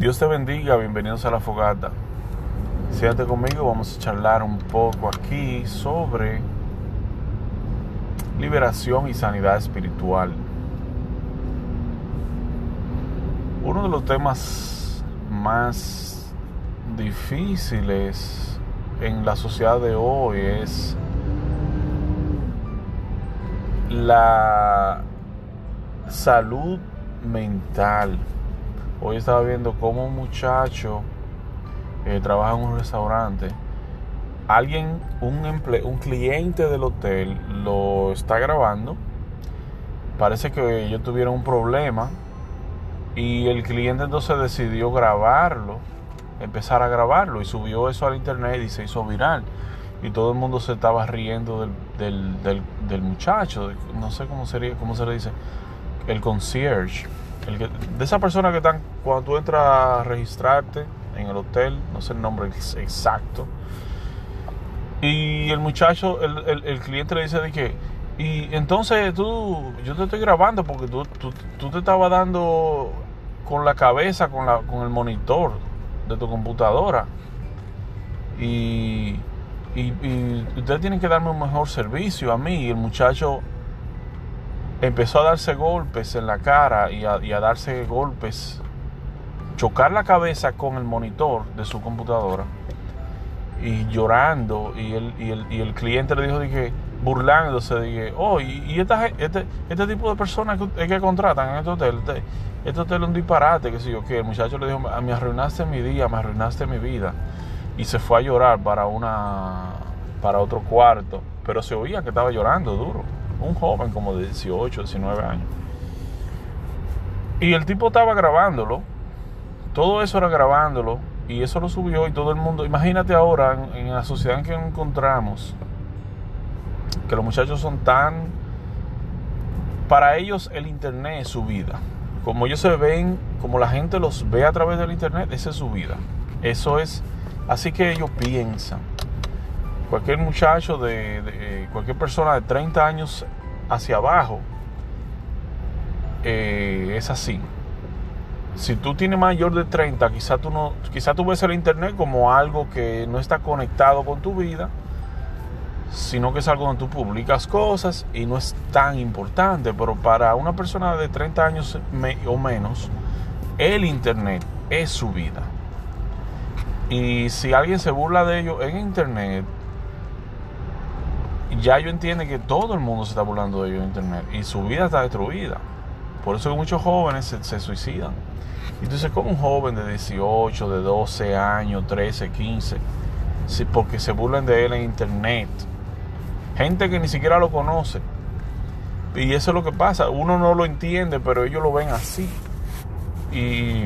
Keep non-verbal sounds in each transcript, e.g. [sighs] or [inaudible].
Dios te bendiga, bienvenidos a la fogata. Siéntate conmigo, vamos a charlar un poco aquí sobre liberación y sanidad espiritual. Uno de los temas más difíciles en la sociedad de hoy es la salud mental. Hoy estaba viendo cómo un muchacho eh, trabaja en un restaurante. Alguien, un, un cliente del hotel lo está grabando. Parece que ellos tuvieron un problema y el cliente entonces decidió grabarlo, empezar a grabarlo y subió eso al internet y se hizo viral. Y todo el mundo se estaba riendo del, del, del, muchacho, no sé cómo sería, cómo se le dice, el concierge. El que, de esa persona que están, cuando tú entras a registrarte en el hotel, no sé el nombre exacto. Y el muchacho, el, el, cliente le dice de que, y entonces tú, yo te estoy grabando porque tú, tú, tú te estabas dando con la cabeza, con, la, con el monitor de tu computadora. Y, y, y ustedes tienen que darme un mejor servicio a mí. Y el muchacho empezó a darse golpes en la cara y a, darse golpes, chocar la cabeza con el monitor de su computadora y llorando. Y el, y el, y el cliente le dijo dije, burlándose dije, oh y, y esta, este, este tipo de personas que, que contratan en este hotel este, este hotel es un disparate que si yo que el muchacho le dijo me arruinaste mi día me arruinaste mi vida y se fue a llorar para una para otro cuarto pero se oía que estaba llorando duro un joven como de 18 19 años y el tipo estaba grabándolo todo eso era grabándolo y eso lo subió y todo el mundo, imagínate ahora en, la sociedad en que encontramos, que los muchachos son tan, para ellos el Internet es su vida. Como ellos se ven, como la gente los ve a través del Internet, esa es su vida. Eso es, así que ellos piensan. Cualquier muchacho de, de cualquier persona de 30 años hacia abajo, eh, es así si tú tienes mayor de 30, quizá tú, no, quizá tú ves el Internet como algo que no está conectado con tu vida, sino que es algo donde tú publicas cosas y no es tan importante. Pero para una persona de 30 años o menos, el Internet es su vida. Y si alguien se burla de ello en Internet, ya yo entiendo que todo el mundo se está burlando de ello en Internet y su vida está destruida. Por eso que muchos jóvenes se, se suicidan. Entonces, como un joven de 18, de 12 años, 13, 15, sí, porque se burlan de él en internet, gente que ni siquiera lo conoce. Y eso es lo que pasa, uno no lo entiende, pero ellos lo ven así. Y,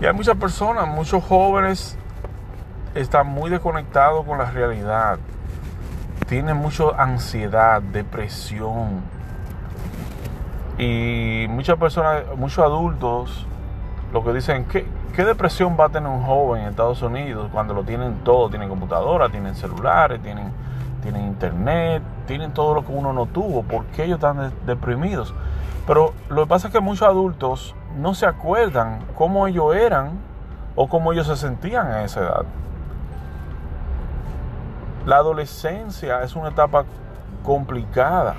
y hay muchas personas, muchos jóvenes están muy desconectados con la realidad. Tienen mucha ansiedad, depresión, y muchas personas, muchos adultos, lo que dicen, ¿qué, ¿qué, depresión va a tener un joven en Estados Unidos cuando lo tienen todo? Tienen computadora, tienen celulares, tienen, tienen internet, tienen todo lo que uno no tuvo. ¿Por qué ellos están deprimidos? Pero lo que pasa es que muchos adultos no se acuerdan cómo ellos eran o cómo ellos se sentían a esa edad. La adolescencia es una etapa complicada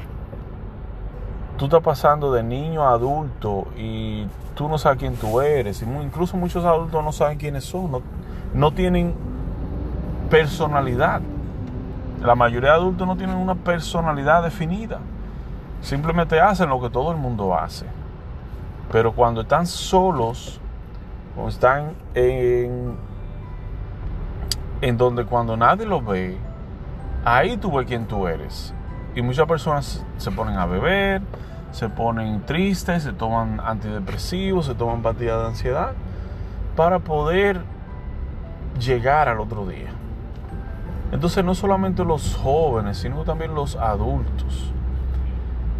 tú estás pasando de niño a adulto y tú no sabes quién tú eres. Incluso muchos adultos no saben quiénes son, no, tienen personalidad. La mayoría de adultos no tienen una personalidad definida. Simplemente hacen lo que todo el mundo hace. Pero cuando están solos, o están en, en donde cuando nadie los ve, ahí tú ves quién tú eres. Y muchas personas se ponen a beber, se ponen tristes, se toman antidepresivos, se toman pastillas de ansiedad para poder llegar al otro día. Entonces no solamente los jóvenes, sino también los adultos.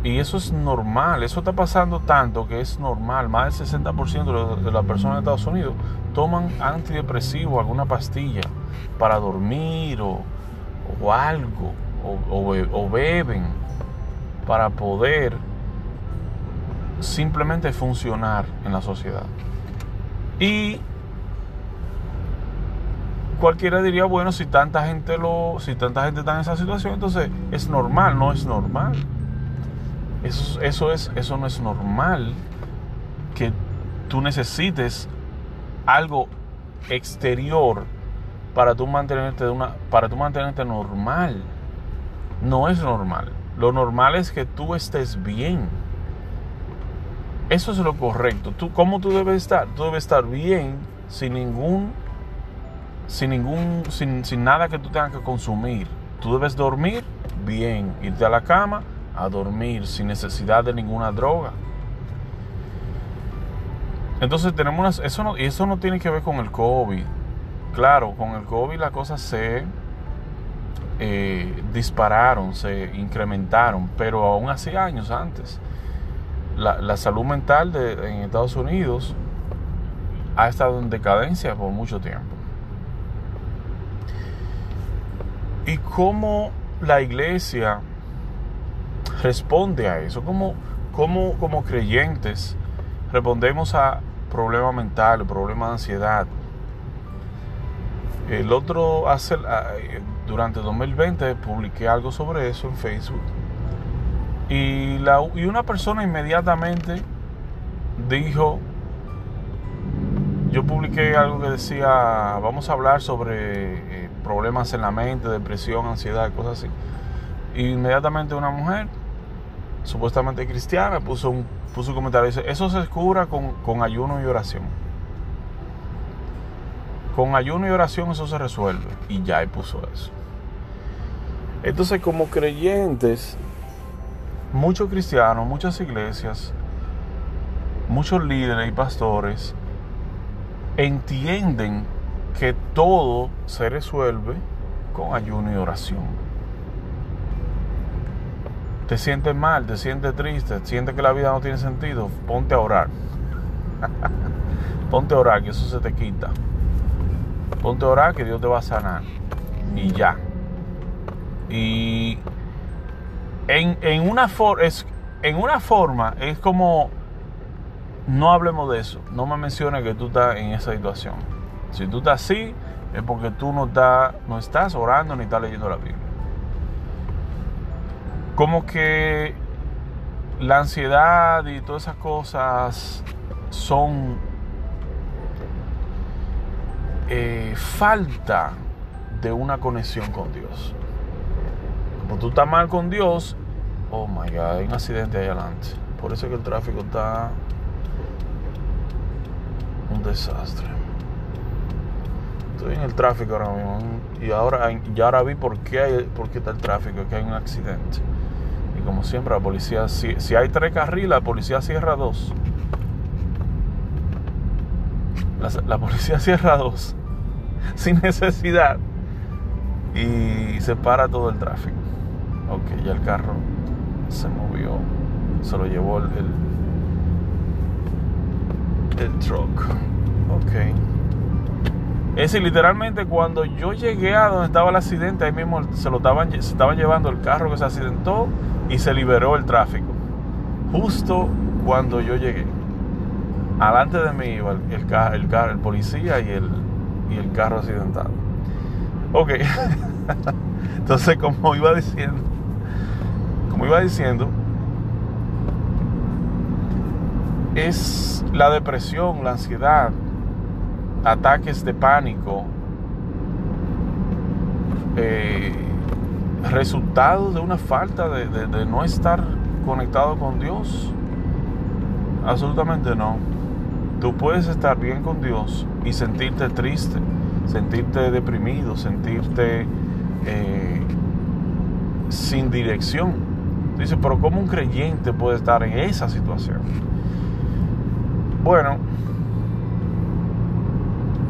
Y eso es normal, eso está pasando tanto que es normal. Más del 60% de las personas en Estados Unidos toman antidepresivos, alguna pastilla para dormir o, o algo, o, beben para poder simplemente funcionar en la sociedad. Y cualquiera diría, bueno, si tanta gente lo, si tanta gente está en esa situación, entonces es normal, no es normal. Eso, eso, es, eso no es normal que tú necesites algo exterior para tú mantenerte de una para tú mantenerte normal. No es normal. Lo normal es que tú estés bien. Eso es lo correcto. Tú, ¿Cómo tú debes estar? Tú debes estar bien sin ningún, sin ningún, sin, sin nada que tú tengas que consumir. Tú debes dormir bien, irte a la cama a dormir sin necesidad de ninguna droga. Entonces tenemos unas, eso no, y eso no tiene que ver con el COVID. Claro, con el COVID las cosas se eh, dispararon, se incrementaron, pero aún hace años antes. La, salud mental en Estados Unidos ha estado en decadencia por mucho tiempo. ¿Y cómo la iglesia responde a eso? ¿Cómo, cómo como creyentes respondemos a problemas mentales, problemas de ansiedad? El otro, hace, durante 2020 publiqué algo sobre eso en Facebook. Y una persona inmediatamente dijo, yo publiqué algo que decía, vamos a hablar sobre eh, problemas en la mente, depresión, ansiedad, cosas así. Y inmediatamente una mujer, supuestamente cristiana, puso un, puso un comentario, dice, eso se cura con, con ayuno y oración. Con ayuno y oración eso se resuelve. Y ya y puso eso. Entonces como creyentes, muchos cristianos, muchas iglesias, muchos líderes y pastores entienden que todo se resuelve con ayuno y oración. Te sientes mal, te sientes triste, sientes que la vida no tiene sentido, ponte a orar. [laughs] ponte a orar, que eso se te quita. Ponte a orar que Dios te va a sanar. Y ya. Y en, en, una es, en una forma es como, no hablemos de eso. No me menciones que tú estás en esa situación. Si tú estás así, es porque tú no, estás, no estás orando ni estás leyendo la Biblia. Como que la ansiedad y todas esas cosas son eh, falta de una conexión con Dios. Como tú estás mal con Dios, oh my God, hay un accidente ahí adelante. Por eso es que el tráfico está un desastre. Estoy en el tráfico ahora mismo y ahora, ya ahora vi por qué, hay, por qué está el tráfico, que hay un accidente. Y como siempre, la policía, si hay tres carriles, la policía cierra dos. La, policía [laughs] cierra dos sin necesidad y se para todo el tráfico. Ok, ya el carro se movió, se lo llevó el, el, truck. Ok. Es decir, literalmente cuando yo llegué a donde estaba el accidente, ahí mismo se lo se estaban llevando el carro que se accidentó y se liberó el tráfico. Justo cuando yo llegué. Alante de mí iba el, el, policía y el, y el carro accidentado. Ok. [laughs] Entonces, como iba diciendo, como iba diciendo, es la depresión, la ansiedad, ataques de pánico, eh, resultados de una falta de no estar conectado con Dios. Absolutamente no. Tú puedes estar bien con Dios y sentirte triste, sentirte deprimido, sentirte eh, sin dirección. Dice, pero ¿cómo un creyente puede estar en esa situación? Bueno,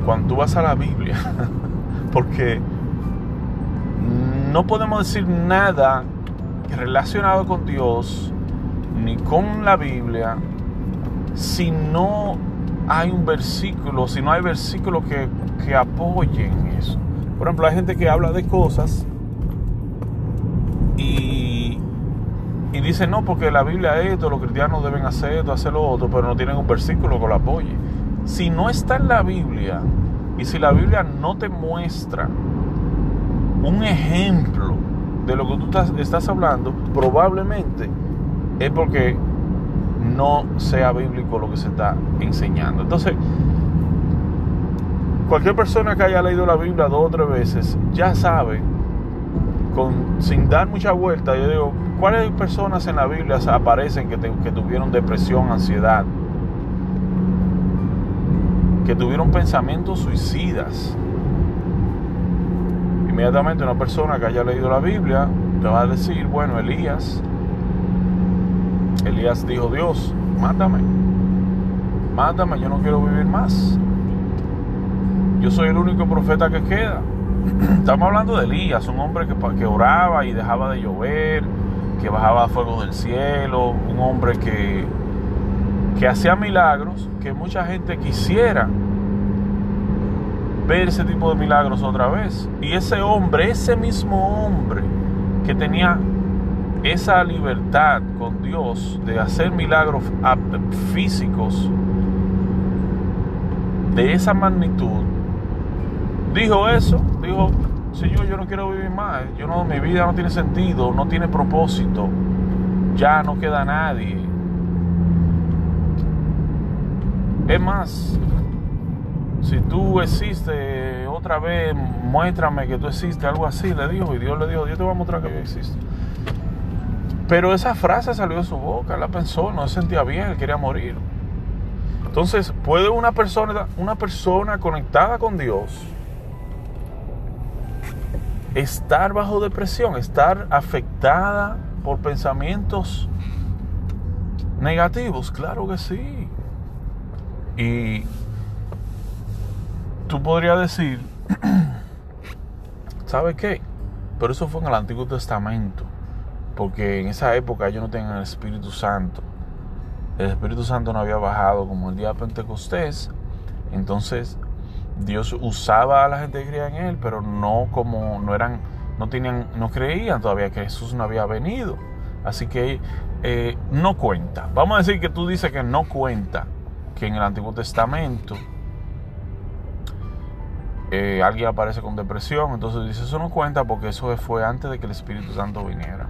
cuando tú vas a la Biblia, [laughs] porque no podemos decir nada relacionado con Dios ni con la Biblia si no hay un versículo, si no hay versículos que, que apoyen eso. Por ejemplo, hay gente que habla de cosas y, y dicen, no, porque la Biblia es esto, los cristianos deben hacer esto, hacer lo otro, pero no tienen un versículo que lo apoye. Si no está en la Biblia y si la Biblia no te muestra un ejemplo de lo que tú estás hablando, probablemente es porque no sea bíblico lo que se está enseñando. Entonces, cualquier persona que haya leído la Biblia dos o tres veces ya sabe, con, sin dar mucha vuelta, yo digo, ¿cuáles personas en la Biblia aparecen que, que tuvieron depresión, ansiedad? Que tuvieron pensamientos suicidas. Inmediatamente una persona que haya leído la Biblia te va a decir, bueno, Elías, Elías dijo, Dios, mátame, mátame, yo no quiero vivir más. Yo soy el único profeta que queda. [clears throat] Estamos hablando de Elías, un hombre que, que oraba y dejaba de llover, que bajaba fuego del cielo, un hombre que, que hacía milagros, que mucha gente quisiera ver ese tipo de milagros otra vez. Y ese hombre, ese mismo hombre que tenía esa libertad con Dios de hacer milagros físicos de esa magnitud, dijo eso, dijo, Señor, yo no quiero vivir más, yo no, mi vida no tiene sentido, no tiene propósito, ya no queda nadie. Es más, si tú existes otra vez, muéstrame que tú existes, algo así, le dijo, y Dios le dijo, Dios te va a mostrar que yo existo. Pero esa frase salió de su boca, él la pensó, no se sentía bien, él quería morir. Entonces, ¿puede una persona, una persona conectada con Dios estar bajo depresión, estar afectada por pensamientos negativos? Claro que sí. Y tú podrías decir, [clears throat] ¿sabe qué? Pero eso fue en el Antiguo Testamento porque en esa época ellos no tenían el Espíritu Santo. El Espíritu Santo no había bajado como el día de Pentecostés. Entonces Dios usaba a la gente que creía en él, pero no como no eran, no tenían, no creían todavía que Jesús no había venido. Así que eh, no cuenta. Vamos a decir que tú dices que no cuenta que en el Antiguo Testamento eh, alguien aparece con depresión. Entonces dice eso no cuenta porque eso fue antes de que el Espíritu Santo viniera.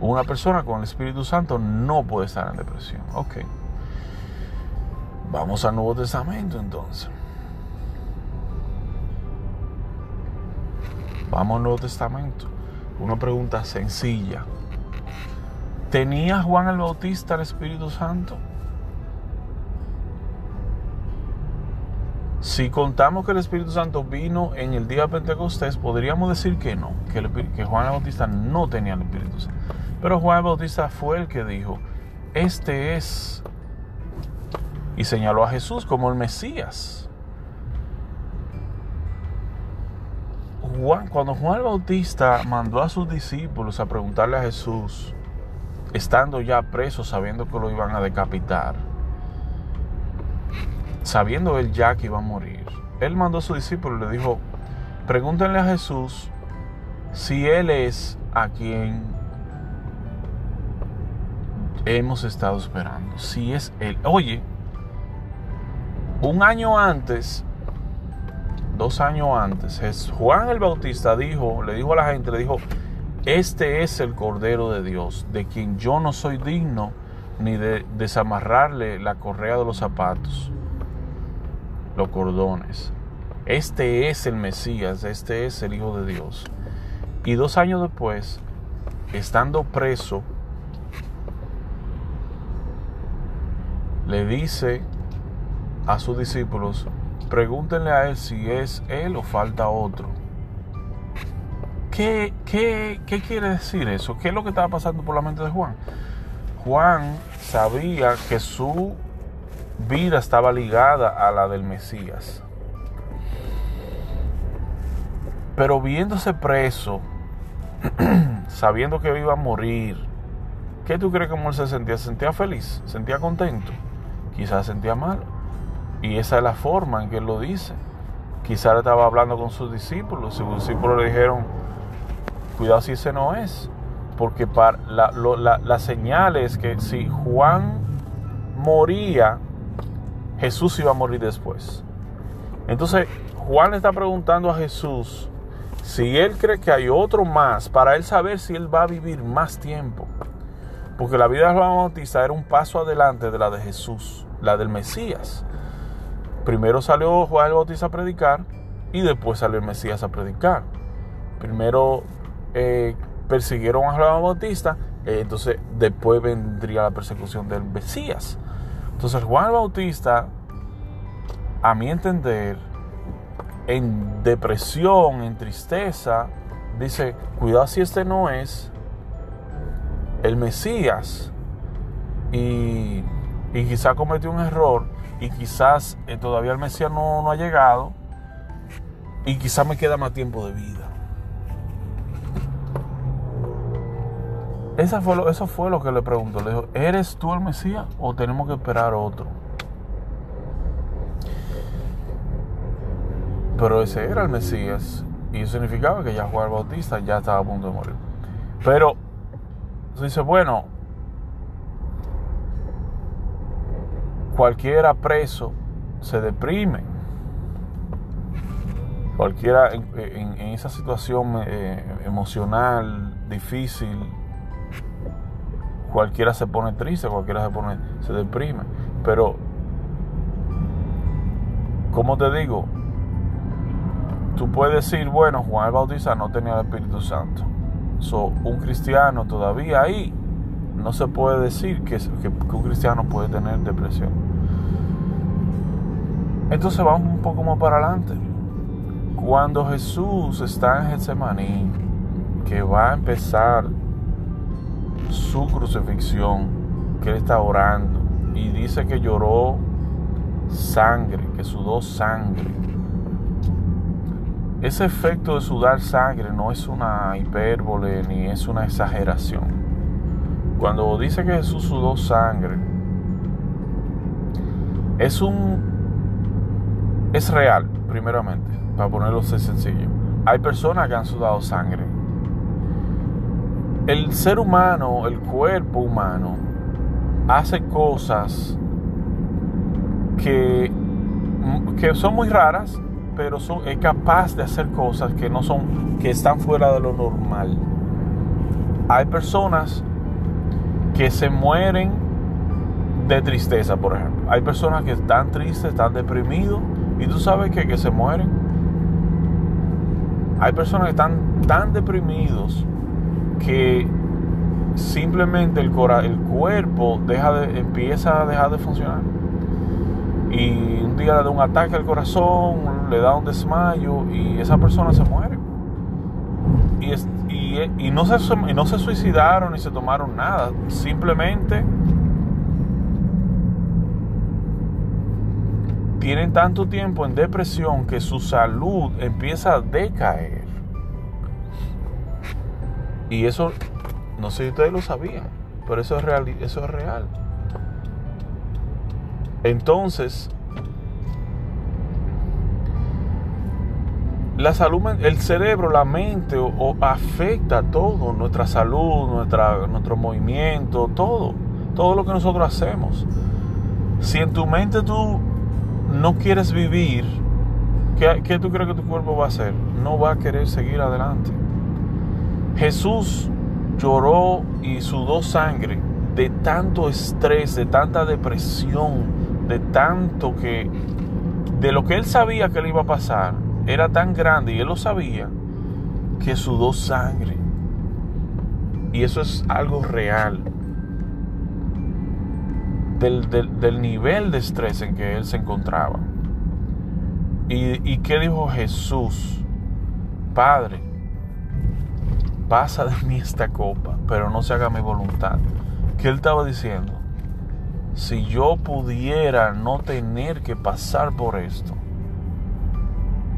Una persona con el Espíritu Santo no puede estar en depresión. Ok. Vamos al Nuevo Testamento entonces. Vamos al Nuevo Testamento. Una pregunta sencilla. ¿Tenía Juan el Bautista el Espíritu Santo? Si contamos que el Espíritu Santo vino en el día de Pentecostés, podríamos decir que no, que, que Juan el Bautista no tenía el Espíritu Santo. Pero Juan Bautista fue el que dijo, este es, y señaló a Jesús como el Mesías. Juan, cuando Juan Bautista mandó a sus discípulos a preguntarle a Jesús, estando ya preso, sabiendo que lo iban a decapitar, sabiendo él ya que iba a morir, él mandó a sus discípulos y le dijo, pregúntenle a Jesús si él es a quien hemos estado esperando. Si es Él. Oye, un año antes, dos años antes, Juan el Bautista dijo, le dijo a la gente, le dijo, este es el Cordero de Dios, de quien yo no soy digno ni de desamarrarle la correa de los zapatos, los cordones. Este es el Mesías, este es el Hijo de Dios. Y dos años después, estando preso, le dice a sus discípulos, pregúntenle a él si es él o falta otro. ¿Qué, qué, qué quiere decir eso? ¿Qué es lo que estaba pasando por la mente de Juan? Juan sabía que su vida estaba ligada a la del Mesías. Pero viéndose preso, [clears throat] sabiendo que iba a morir, ¿qué tú crees que él se sentía? ¿Se sentía feliz? ¿Se sentía contento? Quizás sentía mal. Y esa es la forma en que él lo dice. Quizás estaba hablando con sus discípulos. Sus discípulos le dijeron, cuidado si ese no es. porque para la, la, la señal es que si Juan moría, Jesús iba a morir después. Entonces, Juan le está preguntando a Jesús si él cree que hay otro más, para él saber si él va a vivir más tiempo. Porque la vida de Juan Bautista era un paso adelante de la de Jesús, la del Mesías. Primero salió Juan el Bautista a predicar y después salió el Mesías a predicar. Primero eh, persiguieron a Juan Bautista, eh, entonces después vendría la persecución del Mesías. Entonces Juan Bautista, a mi entender, en depresión, en tristeza, dice, cuidado si este no es el Mesías. Y, y quizás cometió un error y quizás eh, todavía el Mesías no, no ha llegado y quizás me queda más tiempo de vida. Fue eso fue lo que le preguntó. Le dijo, ¿eres tú el Mesías o tenemos que esperar otro? Pero ese era el Mesías y eso significaba que ya Juan Bautista ya estaba a punto de morir. Pero dice, bueno, cualquiera preso se deprime. Cualquiera en, esa situación eh, emocional difícil, cualquiera se pone triste, cualquiera se pone, se deprime. Pero, como te digo, tú puedes decir, bueno, Juan el Bautista no tenía el Espíritu Santo. So, un cristiano todavía ahí no se puede decir que, que, un cristiano puede tener depresión. Entonces vamos un poco más para adelante. Cuando Jesús está en Getsemaní, que va a empezar su crucifixión, que él está orando y dice que lloró sangre, que sudó sangre. Ese efecto de sudar sangre no es una hipérbole ni es una exageración. Cuando dice que Jesús sudó sangre, es un es real, primeramente, para ponerlo sencillo. Hay personas que han sudado sangre el ser humano, el cuerpo humano, hace cosas que, que son muy raras, pero son, es capaz de hacer cosas que no son, que están fuera de lo normal. Hay personas que se mueren de tristeza, por ejemplo. Hay personas que están tristes, están deprimidos, y tú sabes que, que se mueren. Hay personas que están tan deprimidos que simplemente el, el cuerpo deja de, empieza a dejar de funcionar. Y un día le da un ataque al corazón, le da un desmayo y esa persona se muere. Y, y, no, se, y no se suicidaron ni se tomaron nada. Simplemente tienen tanto tiempo en depresión que su salud empieza a decaer. Y eso, no sé si ustedes lo sabían, pero eso es real. Eso es real. Entonces, la salud, el cerebro, la mente o, afecta todo, nuestra salud, nuestra, nuestro movimiento, todo, todo lo que nosotros hacemos. Si en tu mente tú no quieres vivir, ¿qué, ¿qué, tú crees que tu cuerpo va a hacer? No va a querer seguir adelante. Jesús lloró y sudó sangre de tanto estrés, de tanta depresión, de tanto que de lo que él sabía que le iba a pasar era tan grande y él lo sabía que sudó sangre. Y eso es algo real. Del, del, nivel de estrés en que él se encontraba. ¿Y, ¿Y qué dijo Jesús? Padre, pasa de mí esta copa, pero no se haga mi voluntad. ¿Qué él estaba diciendo? Si yo pudiera no tener que pasar por esto,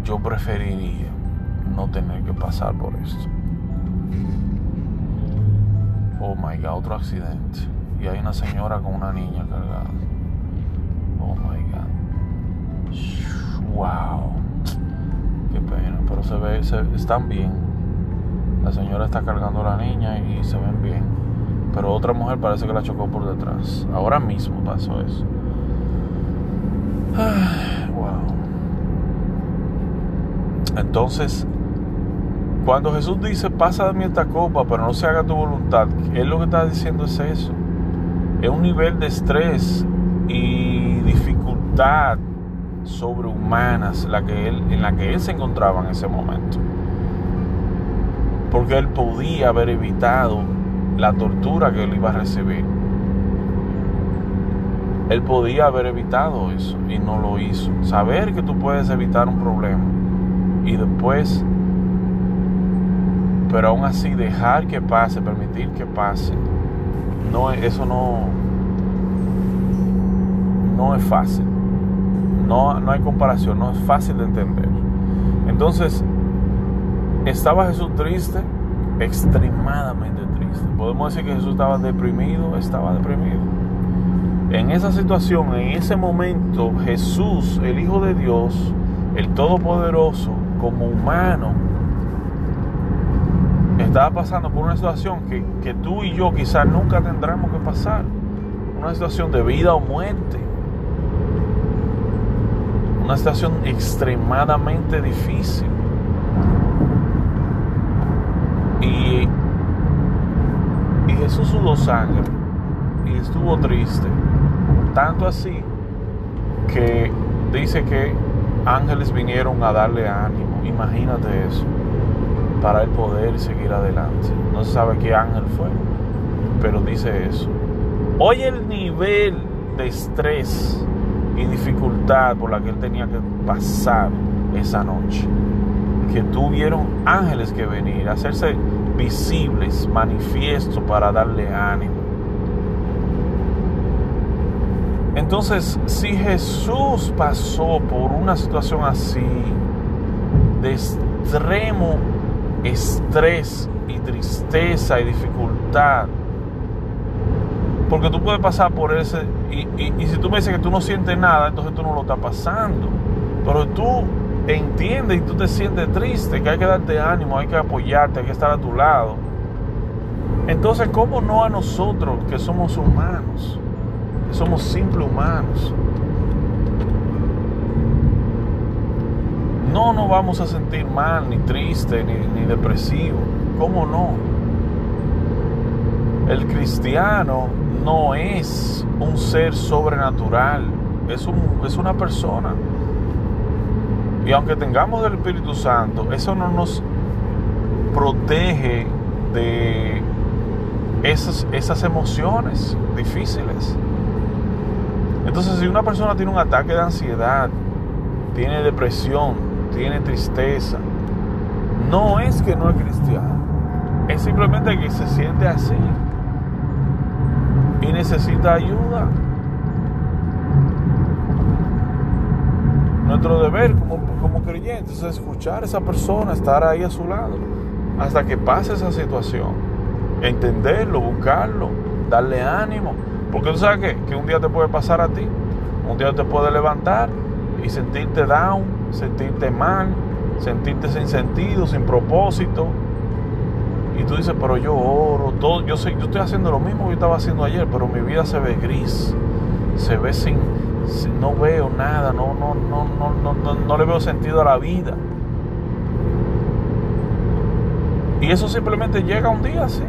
yo preferiría no tener que pasar por esto. Oh my God, otro accidente. Y hay una señora con una niña cargada. Oh my God. Wow. Qué pena, pero se ve, se, están bien La señora está cargando a la niña y se ven bien. Pero otra mujer parece que la chocó por detrás. Ahora mismo pasó eso. [sighs] wow. Entonces, cuando Jesús dice, pasa de mí esta copa, pero no se haga tu voluntad, Él lo que está diciendo es eso. Es un nivel de estrés y dificultad sobrehumanas la que él, en la que él se encontraba en ese momento. Porque él podía haber evitado la tortura que él iba a recibir. Él podía haber evitado eso y no lo hizo. Saber que tú puedes evitar un problema y después, pero aún así dejar que pase, permitir que pase, no, eso no, no es fácil. No, no hay comparación, no es fácil de entender. Entonces, ¿estaba Jesús triste? Extremadamente triste. Podemos decir que Jesús estaba deprimido, estaba deprimido. En esa situación, en ese momento, Jesús, el Hijo de Dios, el Todopoderoso, como humano, estaba pasando por una situación que, que tú y yo quizás nunca tendremos que pasar. Una situación de vida o muerte una situación extremadamente difícil. Y, y Jesús sudó sangre y estuvo triste. Tanto así que dice que ángeles vinieron a darle ánimo. Imagínate eso. Para él poder seguir adelante. No se sabe qué ángel fue, pero dice eso. Hoy el nivel de estrés y dificultad por la que él tenía que pasar esa noche. Que tuvieron ángeles que venir, hacerse visibles, manifiesto para darle ánimo. Entonces, si Jesús pasó por una situación así, de extremo estrés y tristeza y dificultad, porque tú puedes pasar por ese, y, y, si tú me dices que tú no sientes nada, entonces tú no lo estás pasando. Pero tú entiendes y tú te sientes triste, que hay que darte ánimo, hay que apoyarte, hay que estar a tu lado. Entonces, ¿cómo no a nosotros que somos humanos? Que somos simples humanos. No nos vamos a sentir mal, ni triste, ni, ni depresivo. ¿Cómo no? El cristiano no es un ser sobrenatural, es, un, es una persona. Y aunque tengamos el Espíritu Santo, eso no nos protege de esas, esas emociones difíciles. Entonces, si una persona tiene un ataque de ansiedad, tiene depresión, tiene tristeza, no es que no es cristiano, es simplemente que se siente así y necesita ayuda. Nuestro deber como, como creyentes es escuchar a esa persona, estar ahí a su lado, hasta que pase esa situación. Entenderlo, buscarlo, darle ánimo. Porque tú sabes que, que un día te puede pasar a ti, un día te puede levantar y sentirte down, sentirte mal, sentirte sin sentido, sin propósito, y tú dices, pero yo oro, todo, yo, sé, yo estoy haciendo lo mismo que yo estaba haciendo ayer, pero mi vida se ve gris, se ve sin, no veo nada, no, no, no, no, no, no, le veo sentido a la vida. Y eso simplemente llega un día así.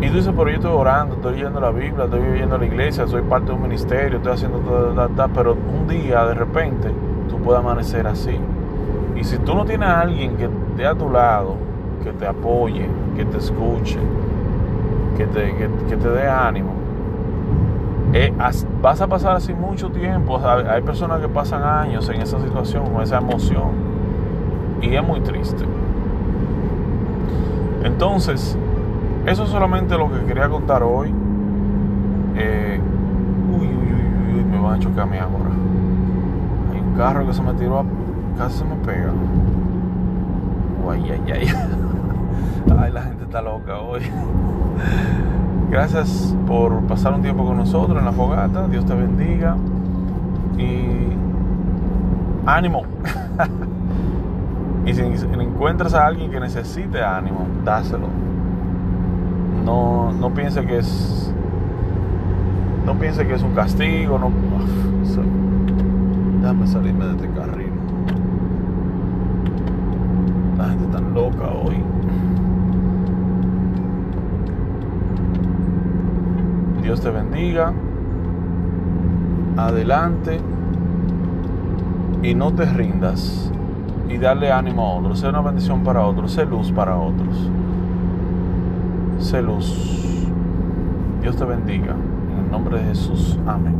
Y tú dices, pero yo estoy orando, estoy leyendo la Biblia, estoy viviendo la iglesia, soy parte de un ministerio, estoy haciendo todo, pero un día de repente tú puedes amanecer así. Y si tú no tienes a alguien que esté a tu lado, que te apoye, que te escuche, que te, que, te dé ánimo. Eh, vas a pasar así mucho tiempo. hay personas que pasan años en esa situación, con esa emoción. Y es muy triste. Entonces, eso es solamente lo que quería contar hoy. Eh, uy, uy, uy, uy, me van a chocar mí ahora. Carro que se me tiró, casi se me pega. Uy, ay, ay, [laughs] ay. La gente está loca hoy. [laughs] Gracias por pasar un tiempo con nosotros en la fogata. Dios te bendiga. Y ánimo. [laughs] Y si encuentras a alguien que necesite ánimo, dáselo. No, no piense que es. No piense que es un castigo. No, déjame salirme de este carril. La gente tan loca hoy. Dios te bendiga. Adelante. Y no te rindas. Y darle ánimo a otros. Sé una bendición para otros. Sé luz para otros. Sé luz. Dios te bendiga. En el nombre de Jesús. Amén.